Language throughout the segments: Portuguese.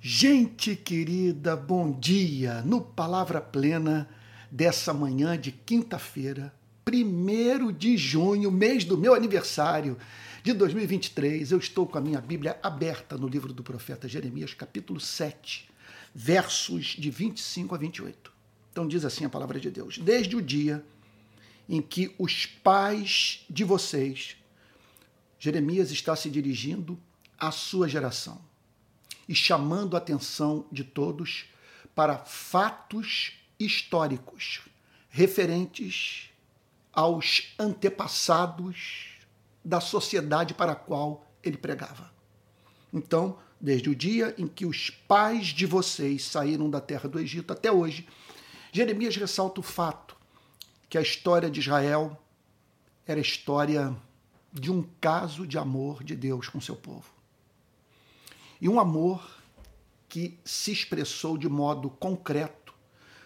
Gente querida, bom dia! No Palavra Plena dessa manhã de quinta-feira, 1 de junho, mês do meu aniversário de 2023, eu estou com a minha Bíblia aberta no livro do profeta Jeremias, capítulo 7, versos de 25 a 28. Então diz assim a palavra de Deus: Desde o dia em que os pais de vocês, Jeremias está se dirigindo à sua geração e chamando a atenção de todos para fatos históricos referentes aos antepassados da sociedade para a qual ele pregava. Então, desde o dia em que os pais de vocês saíram da terra do Egito até hoje, Jeremias ressalta o fato que a história de Israel era a história de um caso de amor de Deus com seu povo. E um amor que se expressou de modo concreto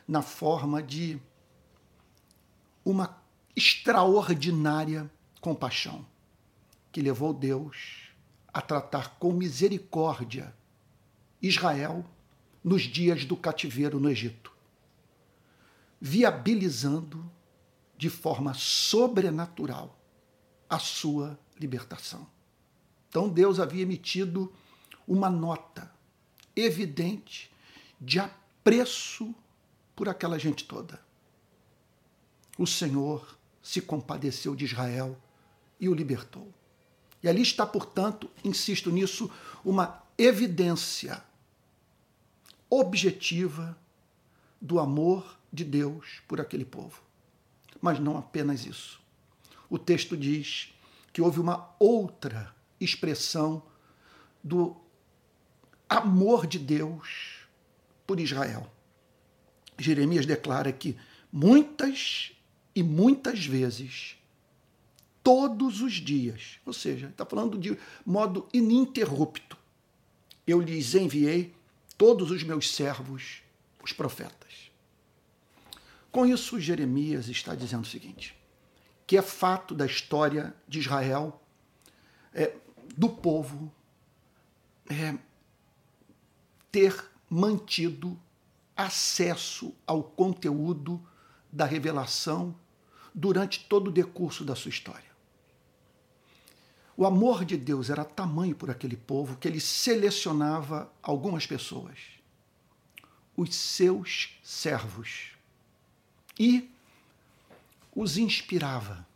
na forma de uma extraordinária compaixão que levou Deus a tratar com misericórdia Israel nos dias do cativeiro no Egito, viabilizando de forma sobrenatural a sua libertação. Então Deus havia emitido uma nota evidente de apreço por aquela gente toda. O Senhor se compadeceu de Israel e o libertou. E ali está, portanto, insisto nisso, uma evidência objetiva do amor de Deus por aquele povo. Mas não apenas isso. O texto diz que houve uma outra expressão do amor de Deus por Israel. Jeremias declara que muitas e muitas vezes, todos os dias, ou seja, está falando de modo ininterrupto, eu lhes enviei todos os meus servos, os profetas. Com isso, Jeremias está dizendo o seguinte: que é fato da história de Israel, é, do povo, é, ter mantido acesso ao conteúdo da revelação durante todo o decurso da sua história. O amor de Deus era tamanho por aquele povo que ele selecionava algumas pessoas, os seus servos, e os inspirava,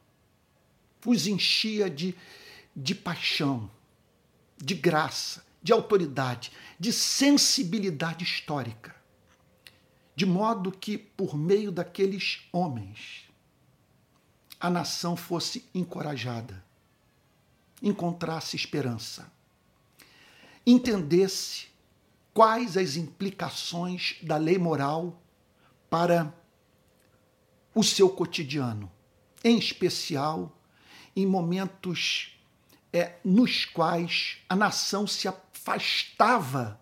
os enchia de, de paixão, de graça, de autoridade, de sensibilidade histórica, de modo que, por meio daqueles homens, a nação fosse encorajada, encontrasse esperança, entendesse quais as implicações da lei moral para o seu cotidiano, em especial em momentos é, nos quais a nação se afastava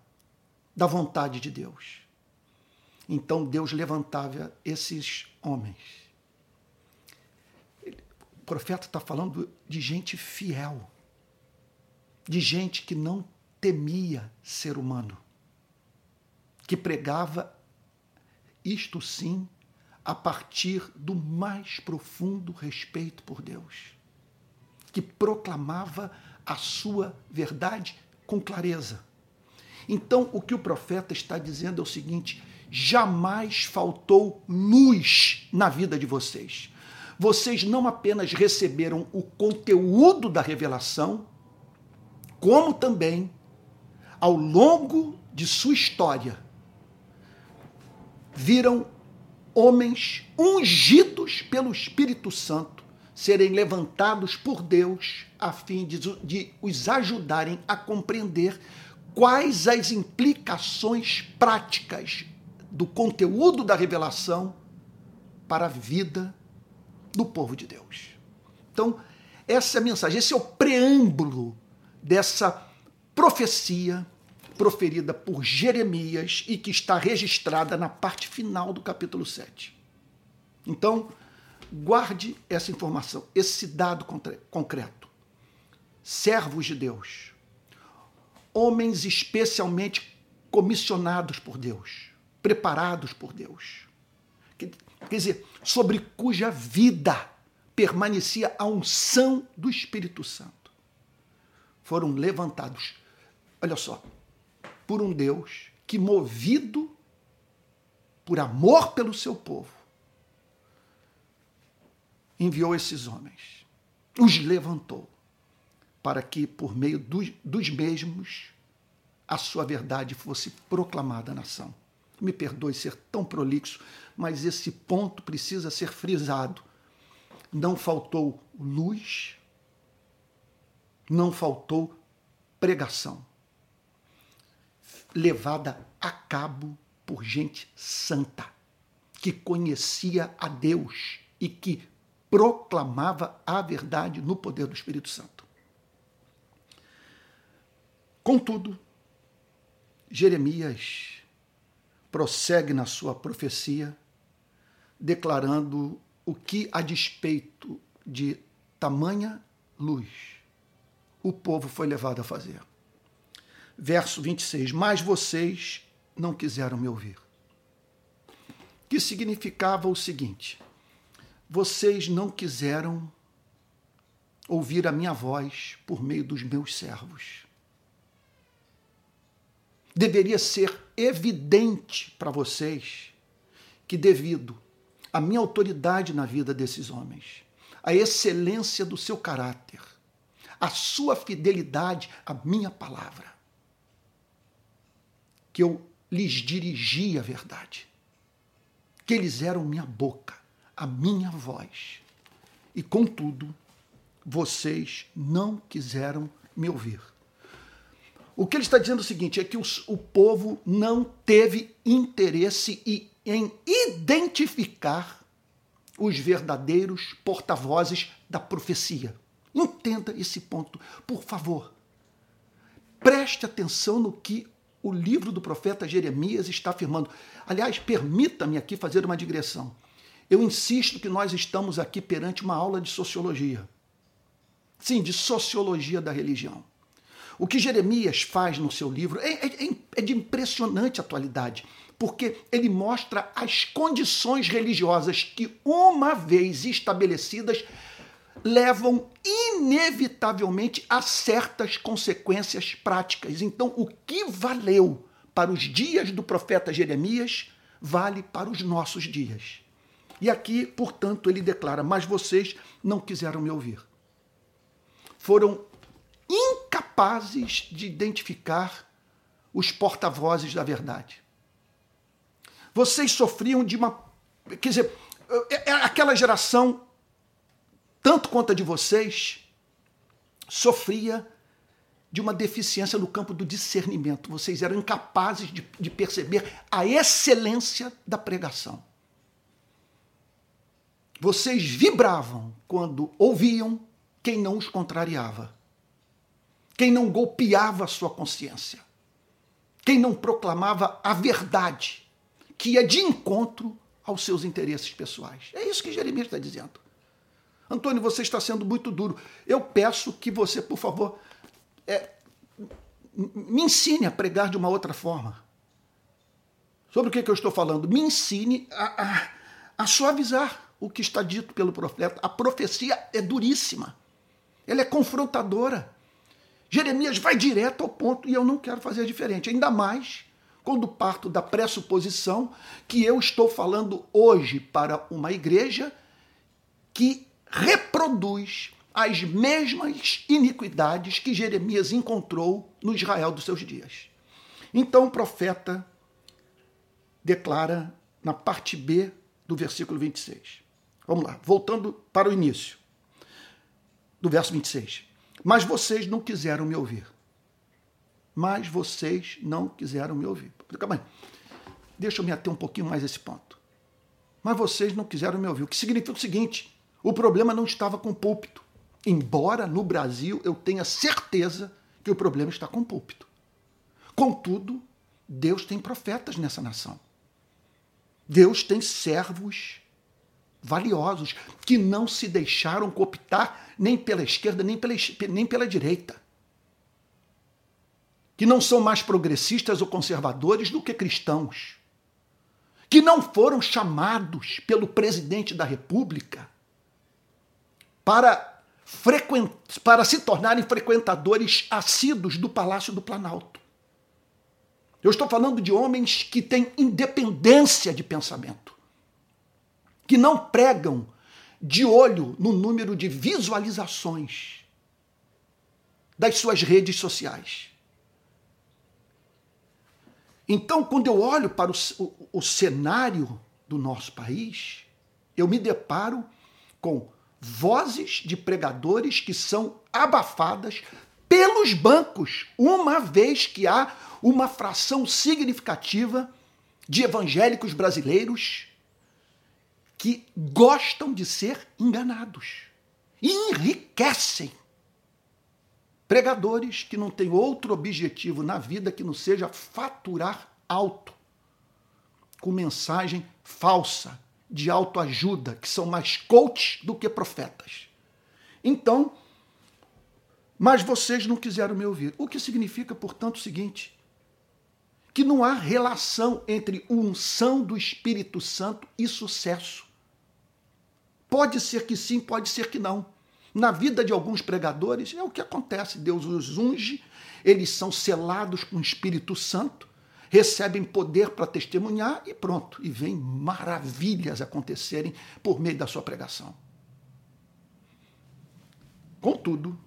da vontade de Deus. Então Deus levantava esses homens. O profeta está falando de gente fiel, de gente que não temia ser humano, que pregava isto sim a partir do mais profundo respeito por Deus, que proclamava a sua verdade com clareza. Então, o que o profeta está dizendo é o seguinte: jamais faltou luz na vida de vocês. Vocês não apenas receberam o conteúdo da revelação, como também, ao longo de sua história, viram homens ungidos pelo Espírito Santo serem levantados por Deus a fim de, de os ajudarem a compreender quais as implicações práticas do conteúdo da revelação para a vida do povo de Deus. Então, essa é a mensagem, esse é o preâmbulo dessa profecia proferida por Jeremias e que está registrada na parte final do capítulo 7. Então, Guarde essa informação, esse dado concreto. Servos de Deus, homens especialmente comissionados por Deus, preparados por Deus. Quer dizer, sobre cuja vida permanecia a unção do Espírito Santo. Foram levantados, olha só, por um Deus que, movido por amor pelo seu povo, enviou esses homens, os levantou, para que, por meio dos, dos mesmos, a sua verdade fosse proclamada à nação. Me perdoe ser tão prolixo, mas esse ponto precisa ser frisado. Não faltou luz, não faltou pregação, levada a cabo por gente santa, que conhecia a Deus e que proclamava a verdade no poder do Espírito Santo. Contudo, Jeremias prossegue na sua profecia, declarando o que, a despeito de tamanha luz, o povo foi levado a fazer. Verso 26: Mas vocês não quiseram me ouvir. Que significava o seguinte: vocês não quiseram ouvir a minha voz por meio dos meus servos. Deveria ser evidente para vocês que, devido à minha autoridade na vida desses homens, à excelência do seu caráter, à sua fidelidade à minha palavra, que eu lhes dirigi a verdade, que eles eram minha boca, a minha voz, e contudo, vocês não quiseram me ouvir. O que ele está dizendo é o seguinte: é que os, o povo não teve interesse em identificar os verdadeiros porta-vozes da profecia. Entenda esse ponto, por favor. Preste atenção no que o livro do profeta Jeremias está afirmando. Aliás, permita-me aqui fazer uma digressão. Eu insisto que nós estamos aqui perante uma aula de sociologia. Sim, de sociologia da religião. O que Jeremias faz no seu livro é, é, é de impressionante atualidade, porque ele mostra as condições religiosas que, uma vez estabelecidas, levam inevitavelmente a certas consequências práticas. Então, o que valeu para os dias do profeta Jeremias vale para os nossos dias. E aqui, portanto, ele declara: Mas vocês não quiseram me ouvir. Foram incapazes de identificar os porta-vozes da verdade. Vocês sofriam de uma. Quer dizer, é, é aquela geração, tanto quanto a de vocês, sofria de uma deficiência no campo do discernimento. Vocês eram incapazes de, de perceber a excelência da pregação. Vocês vibravam quando ouviam quem não os contrariava quem não golpeava a sua consciência, quem não proclamava a verdade, que ia de encontro aos seus interesses pessoais. É isso que Jeremias está dizendo. Antônio, você está sendo muito duro. Eu peço que você, por favor, é, me ensine a pregar de uma outra forma. Sobre o que, que eu estou falando? Me ensine a, a, a suavizar o que está dito pelo profeta. A profecia é duríssima, ela é confrontadora. Jeremias vai direto ao ponto e eu não quero fazer diferente. Ainda mais quando parto da pressuposição que eu estou falando hoje para uma igreja que reproduz as mesmas iniquidades que Jeremias encontrou no Israel dos seus dias. Então o profeta declara na parte B do versículo 26. Vamos lá, voltando para o início do verso 26. Mas vocês não quiseram me ouvir. Mas vocês não quiseram me ouvir. Calma aí. Deixa eu me ater um pouquinho mais a esse ponto. Mas vocês não quiseram me ouvir. O que significa o seguinte: o problema não estava com o púlpito. Embora no Brasil eu tenha certeza que o problema está com o púlpito. Contudo, Deus tem profetas nessa nação. Deus tem servos valiosos, que não se deixaram cooptar nem pela esquerda, nem pela, nem pela direita. que não são mais progressistas ou conservadores do que cristãos, que não foram chamados pelo presidente da República para, frequent... para se tornarem frequentadores assíduos do Palácio do Planalto. Eu estou falando de homens que têm independência de pensamento, que não pregam de olho no número de visualizações das suas redes sociais. Então, quando eu olho para o, o, o cenário do nosso país, eu me deparo com vozes de pregadores que são abafadas pelos bancos, uma vez que há uma fração significativa de evangélicos brasileiros que gostam de ser enganados e enriquecem Pregadores que não têm outro objetivo na vida que não seja faturar alto, com mensagem falsa, de autoajuda, que são mais coaches do que profetas. Então, mas vocês não quiseram me ouvir. O que significa, portanto, o seguinte: que não há relação entre unção do Espírito Santo e sucesso. Pode ser que sim, pode ser que não. Na vida de alguns pregadores é o que acontece. Deus os unge, eles são selados com o Espírito Santo, recebem poder para testemunhar e pronto. E vem maravilhas acontecerem por meio da sua pregação. Contudo,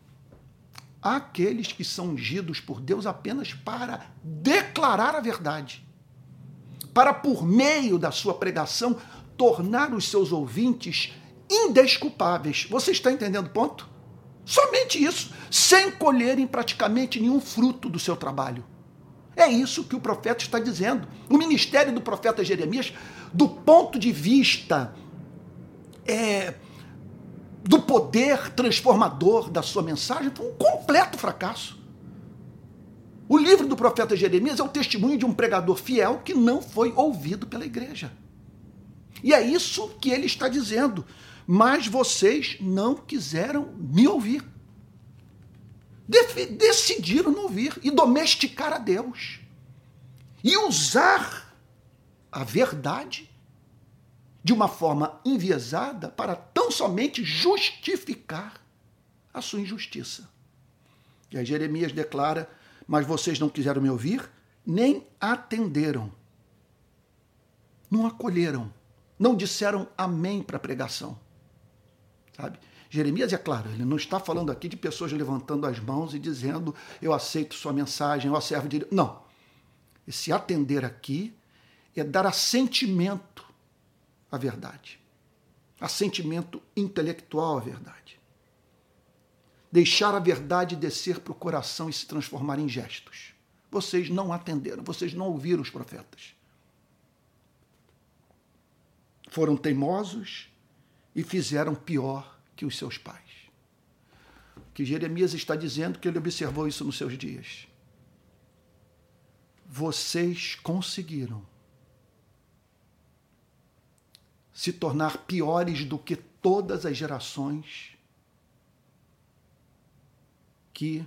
há aqueles que são ungidos por Deus apenas para declarar a verdade, para, por meio da sua pregação, tornar os seus ouvintes indesculpáveis. Você está entendendo o ponto? Somente isso, sem colherem praticamente nenhum fruto do seu trabalho. É isso que o profeta está dizendo. O ministério do profeta Jeremias, do ponto de vista é, do poder transformador da sua mensagem, foi um completo fracasso. O livro do profeta Jeremias é o testemunho de um pregador fiel que não foi ouvido pela igreja. E é isso que ele está dizendo mas vocês não quiseram me ouvir. decidiram não ouvir e domesticar a Deus. E usar a verdade de uma forma enviesada para tão somente justificar a sua injustiça. E aí Jeremias declara: Mas vocês não quiseram me ouvir, nem atenderam, não acolheram, não disseram amém para a pregação sabe? Jeremias, é claro, ele não está falando aqui de pessoas levantando as mãos e dizendo eu aceito sua mensagem, eu servo de Deus. Não. Esse atender aqui é dar assentimento à verdade. Assentimento intelectual à verdade. Deixar a verdade descer para o coração e se transformar em gestos. Vocês não atenderam, vocês não ouviram os profetas. Foram teimosos, e fizeram pior que os seus pais. Que Jeremias está dizendo que ele observou isso nos seus dias. Vocês conseguiram se tornar piores do que todas as gerações que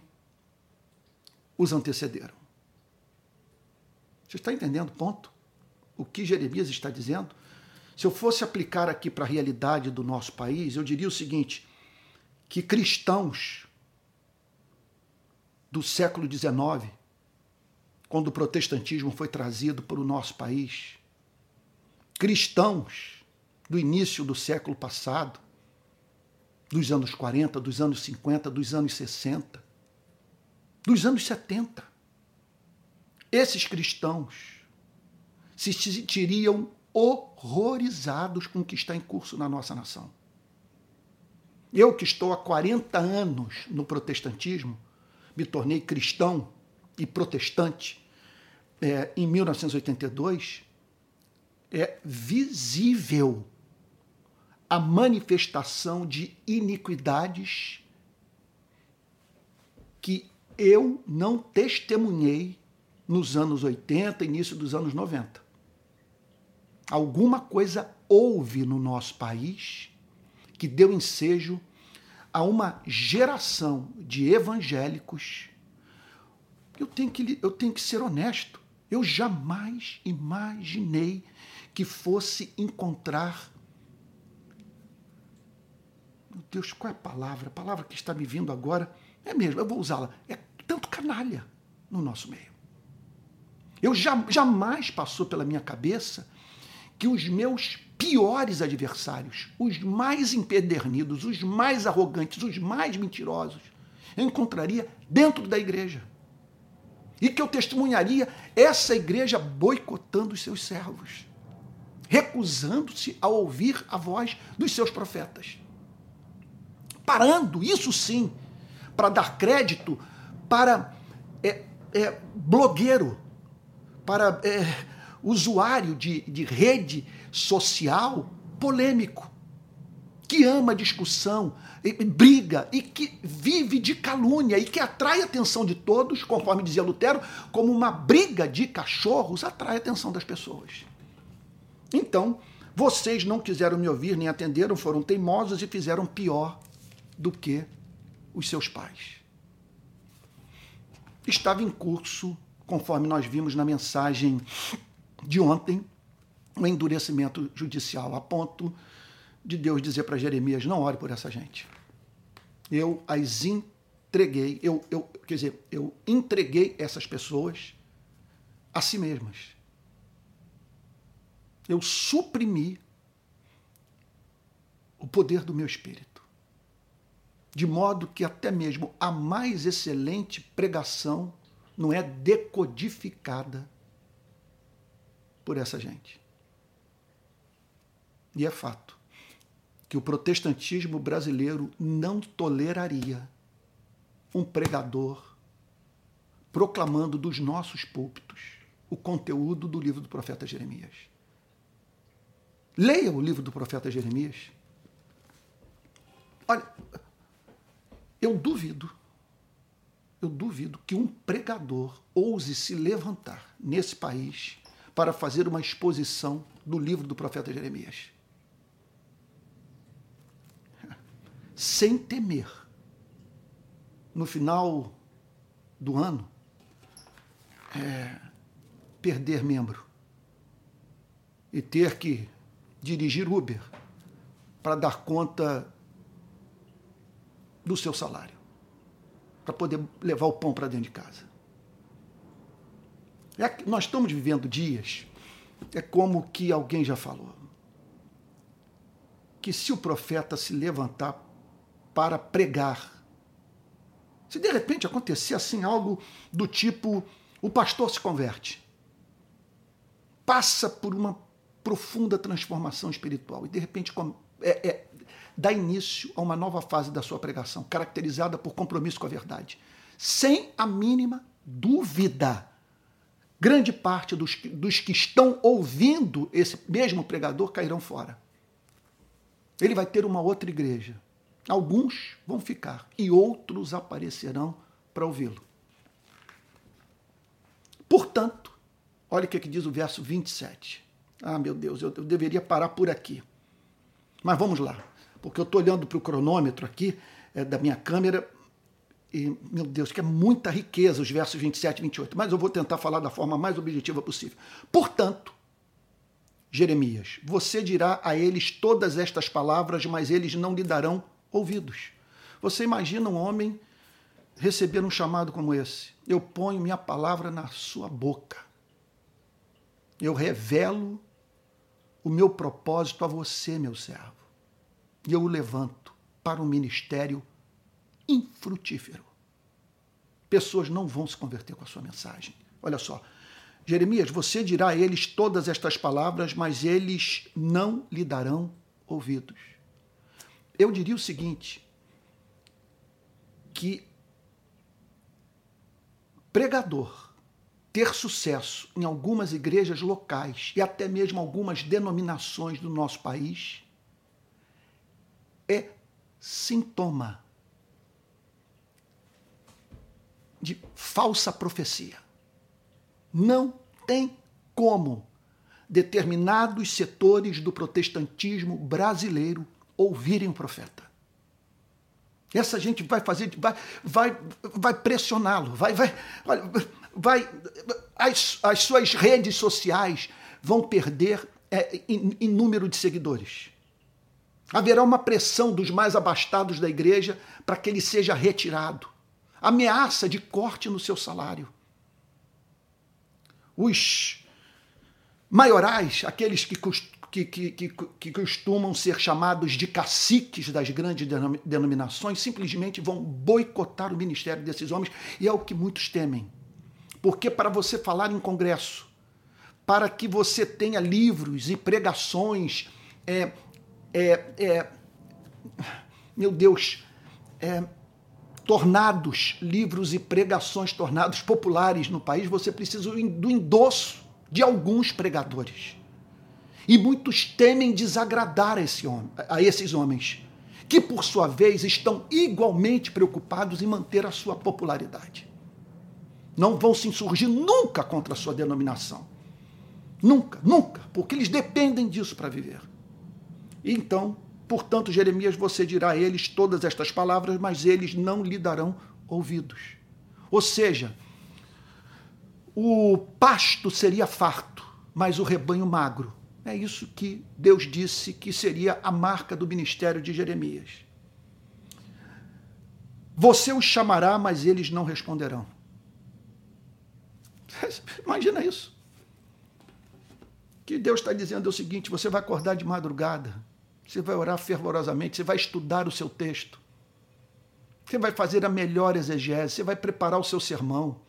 os antecederam. Você está entendendo o ponto? O que Jeremias está dizendo? Se eu fosse aplicar aqui para a realidade do nosso país, eu diria o seguinte: que cristãos do século XIX, quando o protestantismo foi trazido para o nosso país, cristãos do início do século passado, dos anos 40, dos anos 50, dos anos 60, dos anos 70, esses cristãos se sentiriam horrorizados com o que está em curso na nossa nação. Eu que estou há 40 anos no protestantismo, me tornei cristão e protestante é, em 1982, é visível a manifestação de iniquidades que eu não testemunhei nos anos 80, início dos anos 90 alguma coisa houve no nosso país que deu ensejo a uma geração de evangélicos. eu tenho que, eu tenho que ser honesto. Eu jamais imaginei que fosse encontrar. Meu Deus, qual é a palavra? A palavra que está me vindo agora é mesmo, eu vou usá-la. É tanto canalha no nosso meio. Eu já, jamais passou pela minha cabeça que os meus piores adversários, os mais empedernidos, os mais arrogantes, os mais mentirosos, eu encontraria dentro da igreja. E que eu testemunharia essa igreja boicotando os seus servos, recusando-se a ouvir a voz dos seus profetas. Parando, isso sim, para dar crédito para é, é, blogueiro, para é, usuário de, de rede social polêmico, que ama discussão, briga e que vive de calúnia e que atrai a atenção de todos, conforme dizia Lutero, como uma briga de cachorros atrai a atenção das pessoas. Então, vocês não quiseram me ouvir nem atenderam, foram teimosos e fizeram pior do que os seus pais. Estava em curso, conforme nós vimos na mensagem de ontem, o um endurecimento judicial, a ponto de Deus dizer para Jeremias: não ore por essa gente. Eu as entreguei, eu, eu, quer dizer, eu entreguei essas pessoas a si mesmas. Eu suprimi o poder do meu espírito. De modo que até mesmo a mais excelente pregação não é decodificada por essa gente. E é fato que o protestantismo brasileiro não toleraria um pregador proclamando dos nossos púlpitos o conteúdo do livro do profeta Jeremias. Leia o livro do profeta Jeremias. Olha, eu duvido, eu duvido que um pregador ouse se levantar nesse país para fazer uma exposição do livro do profeta Jeremias. sem temer. No final do ano, é, perder membro e ter que dirigir Uber para dar conta do seu salário, para poder levar o pão para dentro de casa. É, nós estamos vivendo dias, é como que alguém já falou, que se o profeta se levantar para pregar. Se de repente acontecer assim algo do tipo o pastor se converte, passa por uma profunda transformação espiritual e de repente é, é, dá início a uma nova fase da sua pregação, caracterizada por compromisso com a verdade, sem a mínima dúvida. Grande parte dos, dos que estão ouvindo esse mesmo pregador cairão fora. Ele vai ter uma outra igreja, Alguns vão ficar e outros aparecerão para ouvi-lo. Portanto, olha o que, é que diz o verso 27. Ah, meu Deus, eu, eu deveria parar por aqui. Mas vamos lá, porque eu estou olhando para o cronômetro aqui é, da minha câmera e, meu Deus, que é muita riqueza os versos 27 e 28, mas eu vou tentar falar da forma mais objetiva possível. Portanto, Jeremias, você dirá a eles todas estas palavras, mas eles não lhe darão ouvidos. Você imagina um homem receber um chamado como esse? Eu ponho minha palavra na sua boca. Eu revelo o meu propósito a você, meu servo. E eu o levanto para um ministério infrutífero. Pessoas não vão se converter com a sua mensagem. Olha só. Jeremias, você dirá a eles todas estas palavras, mas eles não lhe darão ouvidos eu diria o seguinte: que pregador ter sucesso em algumas igrejas locais e até mesmo algumas denominações do nosso país é sintoma de falsa profecia. Não tem como determinados setores do protestantismo brasileiro ouvirem o profeta. Essa gente vai fazer, vai, vai, vai pressioná-lo, vai, vai, vai, as, as suas redes sociais vão perder é, em, em número de seguidores. Haverá uma pressão dos mais abastados da igreja para que ele seja retirado. Ameaça de corte no seu salário. Os maiorais, aqueles que, que, que, que, costumam ser chamados de caciques das grandes denominações, simplesmente vão boicotar o ministério desses homens, e é o que muitos temem. Porque para você falar em congresso, para que você tenha livros e pregações é, é, é, meu Deus, é, tornados, livros e pregações tornados populares no país, você precisa do endosso de alguns pregadores. E muitos temem desagradar esse homem, a esses homens, que por sua vez estão igualmente preocupados em manter a sua popularidade. Não vão se insurgir nunca contra a sua denominação. Nunca, nunca, porque eles dependem disso para viver. Então, portanto, Jeremias, você dirá a eles todas estas palavras, mas eles não lhe darão ouvidos. Ou seja, o pasto seria farto, mas o rebanho magro. É isso que Deus disse que seria a marca do ministério de Jeremias. Você os chamará, mas eles não responderão. Imagina isso. Que Deus está dizendo é o seguinte: você vai acordar de madrugada, você vai orar fervorosamente, você vai estudar o seu texto, você vai fazer a melhor exegese, você vai preparar o seu sermão.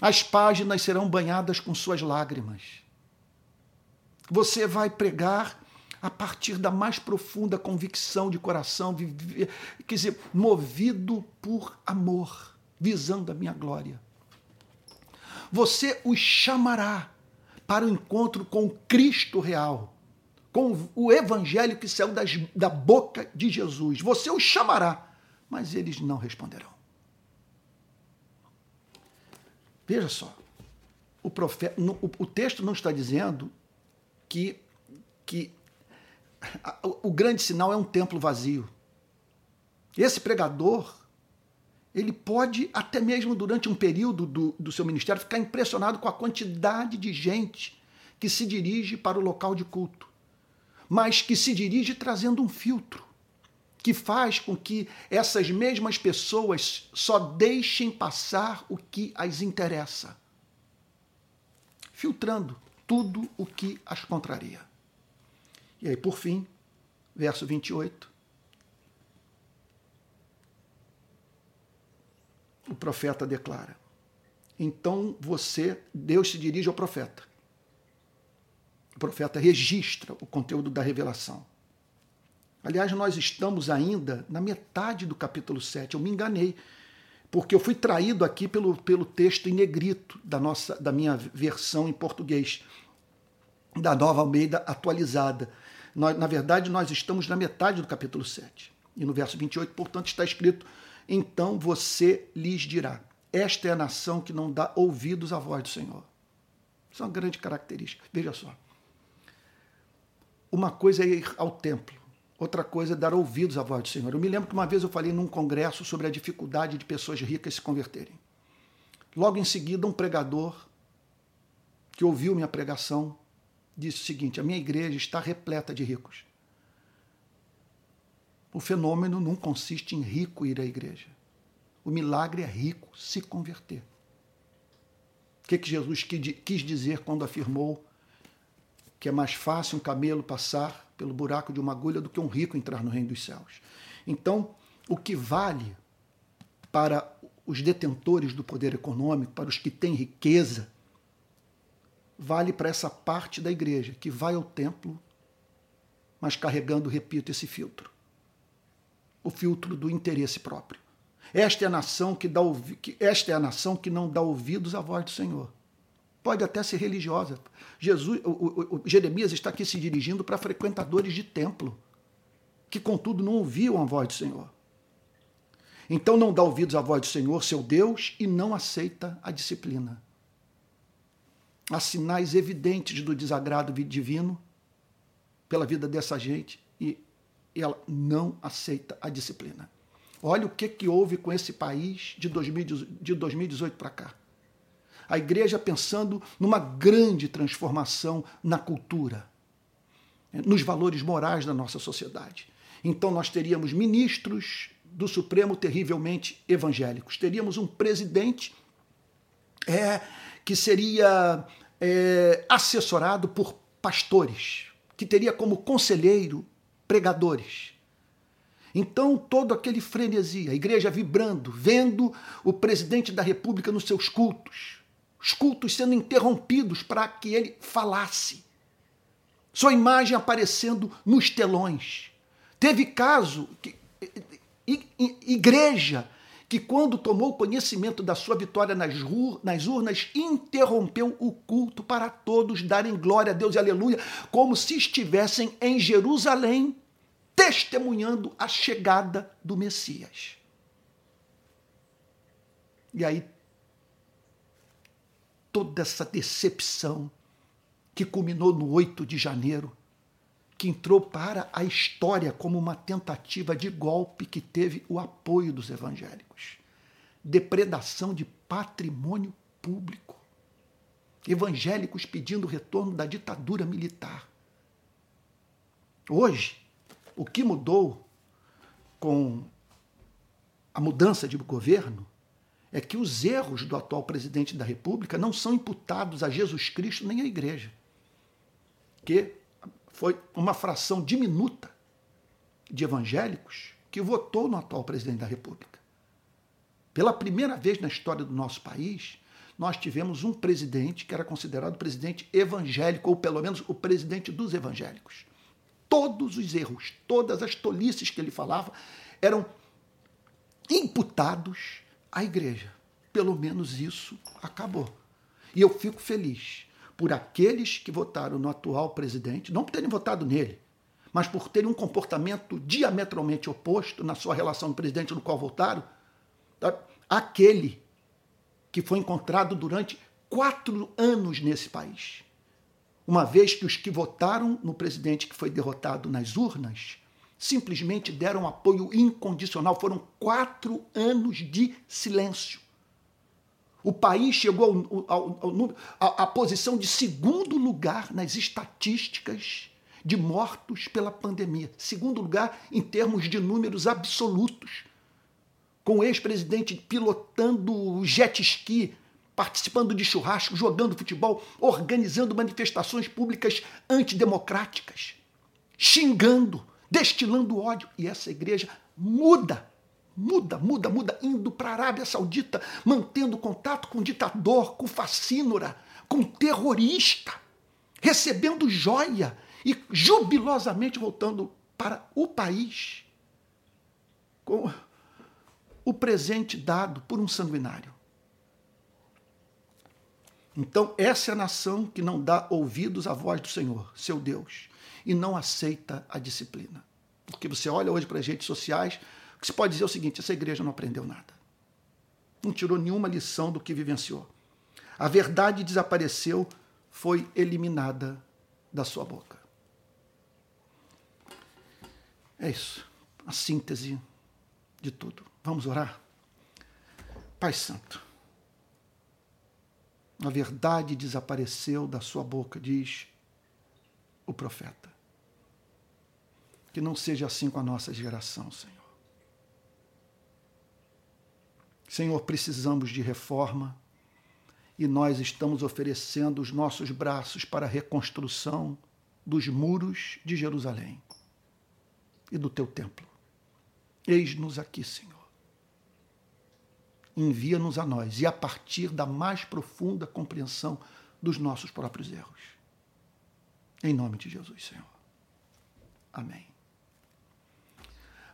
As páginas serão banhadas com suas lágrimas. Você vai pregar a partir da mais profunda convicção de coração, quer dizer, movido por amor, visando a minha glória. Você os chamará para o encontro com Cristo real com o evangelho que saiu das, da boca de Jesus. Você os chamará, mas eles não responderão. Veja só, o, profeta, o, o texto não está dizendo que, que o grande sinal é um templo vazio. Esse pregador, ele pode, até mesmo durante um período do, do seu ministério, ficar impressionado com a quantidade de gente que se dirige para o local de culto mas que se dirige trazendo um filtro que faz com que essas mesmas pessoas só deixem passar o que as interessa, filtrando tudo o que as contraria. E aí, por fim, verso 28. O profeta declara: Então você, Deus se dirige ao profeta o profeta registra o conteúdo da revelação. Aliás, nós estamos ainda na metade do capítulo 7. Eu me enganei, porque eu fui traído aqui pelo, pelo texto em negrito da, nossa, da minha versão em português, da nova Almeida atualizada. Nós, na verdade, nós estamos na metade do capítulo 7. E no verso 28, portanto, está escrito: Então você lhes dirá: Esta é a nação que não dá ouvidos à voz do Senhor. Isso é uma grande característica. Veja só. Uma coisa é ir ao templo, outra coisa é dar ouvidos à voz do Senhor. Eu me lembro que uma vez eu falei num congresso sobre a dificuldade de pessoas ricas se converterem. Logo em seguida, um pregador que ouviu minha pregação disse o seguinte: a minha igreja está repleta de ricos. O fenômeno não consiste em rico ir à igreja. O milagre é rico se converter. O que, que Jesus quis dizer quando afirmou que é mais fácil um camelo passar pelo buraco de uma agulha do que um rico entrar no reino dos céus. Então, o que vale para os detentores do poder econômico, para os que têm riqueza, vale para essa parte da igreja que vai ao templo, mas carregando, repito, esse filtro. O filtro do interesse próprio. Esta é a nação que dá esta é a nação que não dá ouvidos à voz do Senhor pode até ser religiosa. Jesus, o, o, o Jeremias está aqui se dirigindo para frequentadores de templo, que contudo não ouviam a voz do Senhor. Então não dá ouvidos à voz do Senhor, seu Deus, e não aceita a disciplina. Há sinais evidentes do desagrado divino pela vida dessa gente e ela não aceita a disciplina. Olha o que, que houve com esse país de 2018 para cá. A igreja pensando numa grande transformação na cultura, nos valores morais da nossa sociedade. Então nós teríamos ministros do Supremo terrivelmente evangélicos. Teríamos um presidente é, que seria é, assessorado por pastores, que teria como conselheiro pregadores. Então, todo aquele frenesi, a igreja vibrando, vendo o presidente da República nos seus cultos, os cultos sendo interrompidos para que ele falasse, sua imagem aparecendo nos telões. Teve caso, que, igreja, que quando tomou conhecimento da sua vitória nas, urnas, interrompeu o culto para todos darem glória a Deus e aleluia, como se estivessem em Jerusalém testemunhando a chegada do Messias. E aí, toda essa decepção que culminou no 8 de janeiro, que entrou para a história como uma tentativa de golpe que teve o apoio dos evangélicos. Depredação de patrimônio público. Evangélicos pedindo o retorno da ditadura militar. Hoje, o que mudou com a mudança de governo é que os erros do atual presidente da República não são imputados a Jesus Cristo nem à igreja, que foi uma fração diminuta de evangélicos que votou no atual presidente da República. Pela primeira vez na história do nosso país, nós tivemos um presidente que era considerado presidente evangélico, ou pelo menos o presidente dos evangélicos todos os erros, todas as tolices que ele falava eram imputados à igreja. Pelo menos isso acabou. E eu fico feliz por aqueles que votaram no atual presidente, não por terem votado nele, mas por terem um comportamento diametralmente oposto na sua relação com o presidente no qual votaram, tá? aquele que foi encontrado durante quatro anos nesse país uma vez que os que votaram no presidente que foi derrotado nas urnas simplesmente deram apoio incondicional. Foram quatro anos de silêncio. O país chegou à posição de segundo lugar nas estatísticas de mortos pela pandemia. Segundo lugar em termos de números absolutos. Com o ex-presidente pilotando jet ski participando de churrasco, jogando futebol, organizando manifestações públicas antidemocráticas, xingando, destilando ódio. E essa igreja muda, muda, muda, muda, indo para a Arábia Saudita, mantendo contato com ditador, com facínora, com terrorista, recebendo joia e jubilosamente voltando para o país com o presente dado por um sanguinário. Então, essa é a nação que não dá ouvidos à voz do Senhor, seu Deus, e não aceita a disciplina. Porque você olha hoje para as redes sociais, o que se pode dizer é o seguinte: essa igreja não aprendeu nada. Não tirou nenhuma lição do que vivenciou. A verdade desapareceu, foi eliminada da sua boca. É isso, a síntese de tudo. Vamos orar? Pai Santo a verdade desapareceu da sua boca, diz o profeta. Que não seja assim com a nossa geração, Senhor. Senhor, precisamos de reforma e nós estamos oferecendo os nossos braços para a reconstrução dos muros de Jerusalém e do teu templo. Eis-nos aqui, Senhor envia-nos a nós e a partir da mais profunda compreensão dos nossos próprios erros. Em nome de Jesus, Senhor. Amém.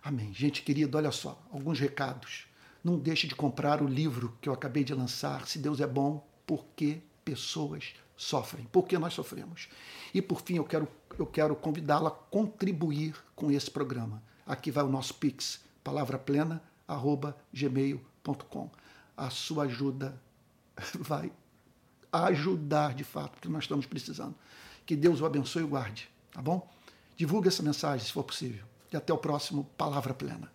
Amém. Gente querida, olha só, alguns recados. Não deixe de comprar o livro que eu acabei de lançar, Se Deus é Bom, porque pessoas sofrem, porque nós sofremos. E por fim, eu quero, eu quero convidá-la a contribuir com esse programa. Aqui vai o nosso Pix, palavraplena.gmail.com com A sua ajuda vai ajudar de fato, porque nós estamos precisando. Que Deus o abençoe e guarde, tá bom? Divulgue essa mensagem se for possível. E até o próximo Palavra Plena.